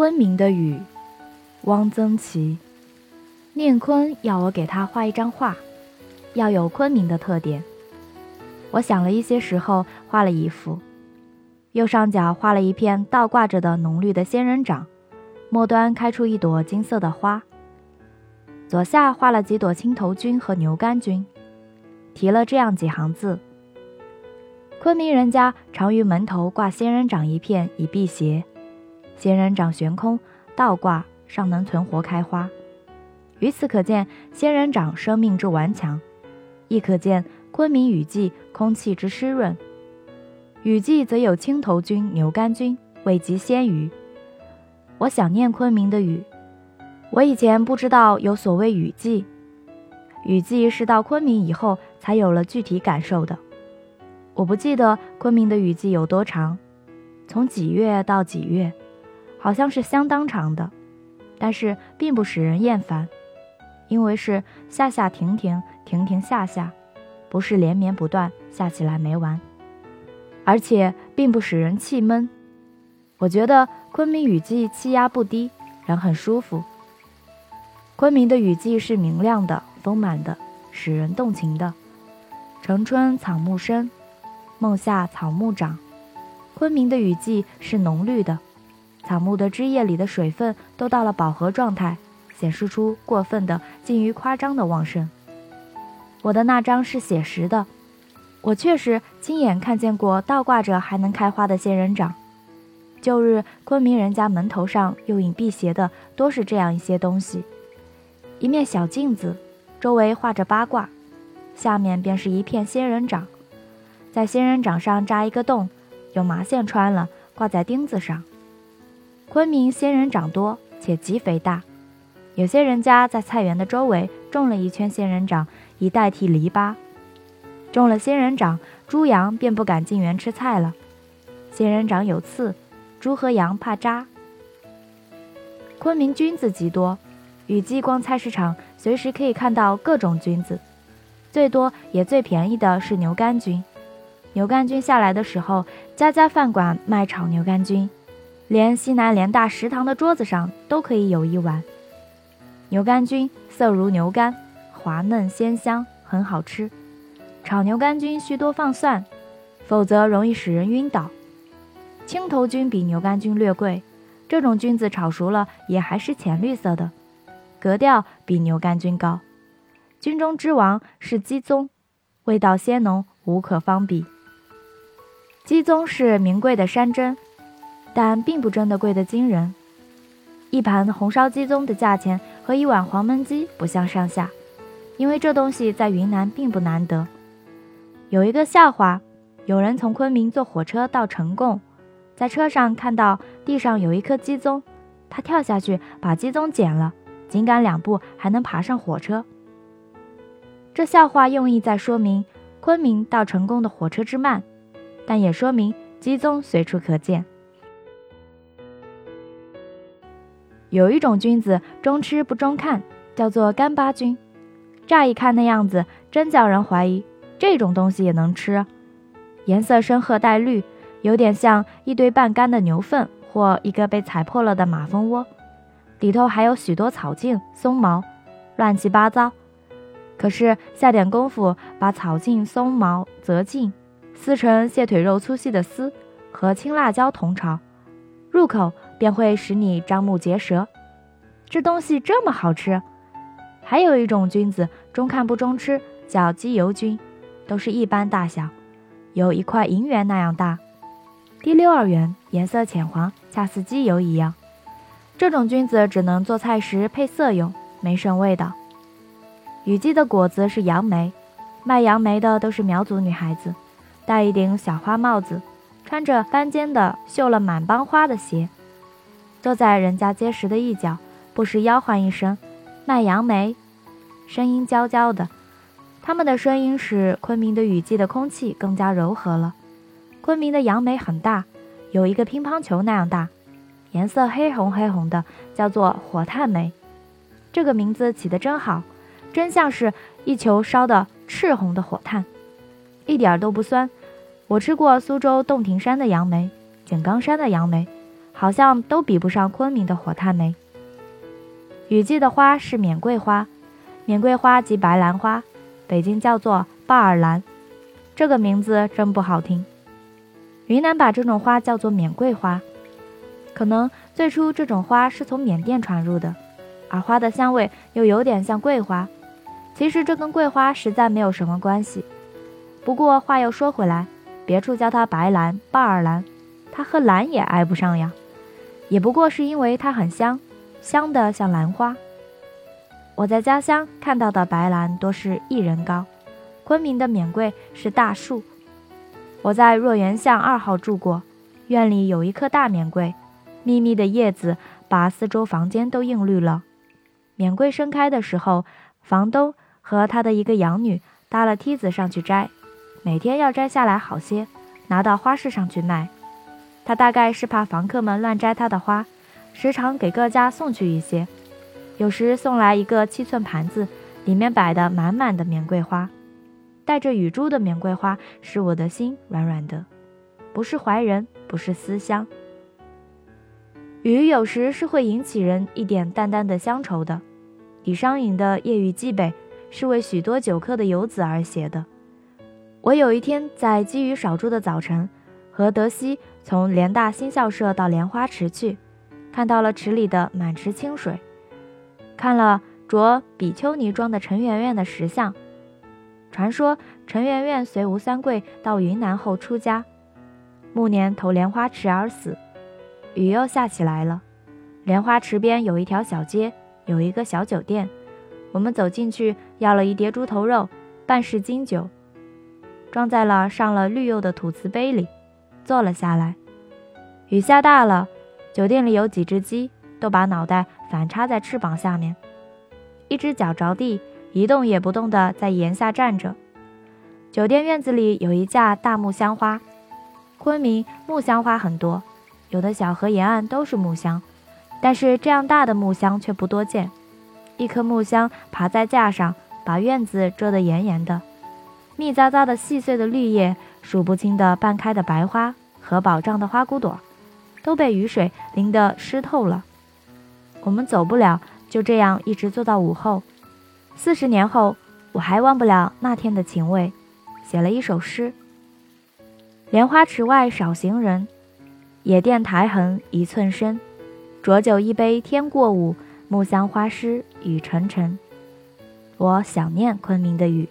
昆明的雨，汪曾祺。念坤要我给他画一张画，要有昆明的特点。我想了一些时候，画了一幅。右上角画了一片倒挂着的浓绿的仙人掌，末端开出一朵金色的花。左下画了几朵青头菌和牛肝菌，提了这样几行字：昆明人家常于门头挂仙人掌一片以辟邪。仙人掌悬空倒挂，尚能存活开花。由此可见，仙人掌生命之顽强，亦可见昆明雨季空气之湿润。雨季则有青头菌、牛肝菌，味极鲜鱼。我想念昆明的雨。我以前不知道有所谓雨季，雨季是到昆明以后才有了具体感受的。我不记得昆明的雨季有多长，从几月到几月。好像是相当长的，但是并不使人厌烦，因为是下下停停，停停下下，不是连绵不断下起来没完，而且并不使人气闷。我觉得昆明雨季气压不低，人很舒服。昆明的雨季是明亮的、丰满的，使人动情的。城春草木深，梦夏草木长。昆明的雨季是浓绿的。草木的枝叶里的水分都到了饱和状态，显示出过分的、近于夸张的旺盛。我的那张是写实的，我确实亲眼看见过倒挂着还能开花的仙人掌。旧日昆明人家门头上用引辟邪的，多是这样一些东西：一面小镜子，周围画着八卦，下面便是一片仙人掌，在仙人掌上扎一个洞，用麻线穿了，挂在钉子上。昆明仙人掌多且极肥大，有些人家在菜园的周围种了一圈仙人掌，以代替篱笆。种了仙人掌，猪羊便不敢进园吃菜了。仙人掌有刺，猪和羊怕扎。昆明菌子极多，雨季逛菜市场，随时可以看到各种菌子。最多也最便宜的是牛肝菌。牛肝菌下来的时候，家家饭馆卖炒牛肝菌。连西南联大食堂的桌子上都可以有一碗牛肝菌，色如牛肝，滑嫩鲜香，很好吃。炒牛肝菌需多放蒜，否则容易使人晕倒。青头菌比牛肝菌略贵，这种菌子炒熟了也还是浅绿色的，格调比牛肝菌高。菌中之王是鸡枞，味道鲜浓，无可方比。鸡枞是名贵的山珍。但并不真的贵得惊人，一盘红烧鸡枞的价钱和一碗黄焖鸡不相上下，因为这东西在云南并不难得。有一个笑话，有人从昆明坐火车到成贡，在车上看到地上有一颗鸡枞，他跳下去把鸡枞捡了，紧赶两步还能爬上火车。这笑话用意在说明昆明到成贡的火车之慢，但也说明鸡枞随处可见。有一种菌子中吃不中看，叫做干巴菌。乍一看那样子，真叫人怀疑这种东西也能吃。颜色深褐带绿，有点像一堆半干的牛粪或一个被踩破了的马蜂窝，里头还有许多草茎、松毛，乱七八糟。可是下点功夫，把草茎、松毛择净，撕成蟹腿肉粗细的丝，和青辣椒同炒，入口。便会使你张目结舌，这东西这么好吃。还有一种菌子，中看不中吃，叫鸡油菌，都是一般大小，有一块银元那样大，第六二元，颜色浅黄，恰似鸡油一样。这种菌子只能做菜时配色用，没甚味道。雨季的果子是杨梅，卖杨梅的都是苗族女孩子，戴一顶小花帽子，穿着翻尖的绣了满帮花的鞋。坐在人家街石的一角，不时吆喝一声“卖杨梅”，声音娇娇的。他们的声音使昆明的雨季的空气更加柔和了。昆明的杨梅很大，有一个乒乓球那样大，颜色黑红黑红的，叫做火炭梅。这个名字起得真好，真像是一球烧的赤红的火炭，一点都不酸。我吃过苏州洞庭山的杨梅，井冈山的杨梅。好像都比不上昆明的火炭梅。雨季的花是缅桂花，缅桂花即白兰花，北京叫做巴尔兰，这个名字真不好听。云南把这种花叫做缅桂花，可能最初这种花是从缅甸传入的，而花的香味又有点像桂花。其实这跟桂花实在没有什么关系。不过话又说回来，别处叫它白兰、巴尔兰，它和兰也挨不上呀，也不过是因为它很香，香的像兰花。我在家乡看到的白兰多是一人高，昆明的缅桂是大树。我在若园巷二号住过，院里有一棵大缅桂，密密的叶子把四周房间都映绿了。缅桂盛开的时候，房东和他的一个养女搭了梯子上去摘，每天要摘下来好些，拿到花市上去卖。他大概是怕房客们乱摘他的花，时常给各家送去一些，有时送来一个七寸盘子，里面摆的满满的缅桂花。带着雨珠的缅桂花使我的心软软的，不是怀人，不是思乡。雨有时是会引起人一点淡淡的乡愁的。李商隐的《夜雨寄北》是为许多久客的游子而写的。我有一天在积雨少诸的早晨，和德熙从联大新校舍到莲花池去，看到了池里的满池清水，看了着比丘尼装的陈圆圆的石像。传说陈圆圆随吴三桂到云南后出家，暮年投莲花池而死。雨又下起来了，莲花池边有一条小街，有一个小酒店。我们走进去，要了一碟猪头肉，半是金酒，装在了上了绿釉的土瓷杯里，坐了下来。雨下大了，酒店里有几只鸡，都把脑袋反插在翅膀下面，一只脚着地。一动也不动地在檐下站着。酒店院子里有一架大木香花，昆明木香花很多，有的小河沿岸都是木香，但是这样大的木香却不多见。一棵木香爬在架上，把院子遮得严严的，密匝匝的细碎的绿叶，数不清的半开的白花和饱胀的花骨朵，都被雨水淋得湿透了。我们走不了，就这样一直坐到午后。四十年后，我还忘不了那天的情味，写了一首诗：莲花池外少行人，野店苔痕一寸深。浊酒一杯天过午，木香花湿雨沉沉。我想念昆明的雨。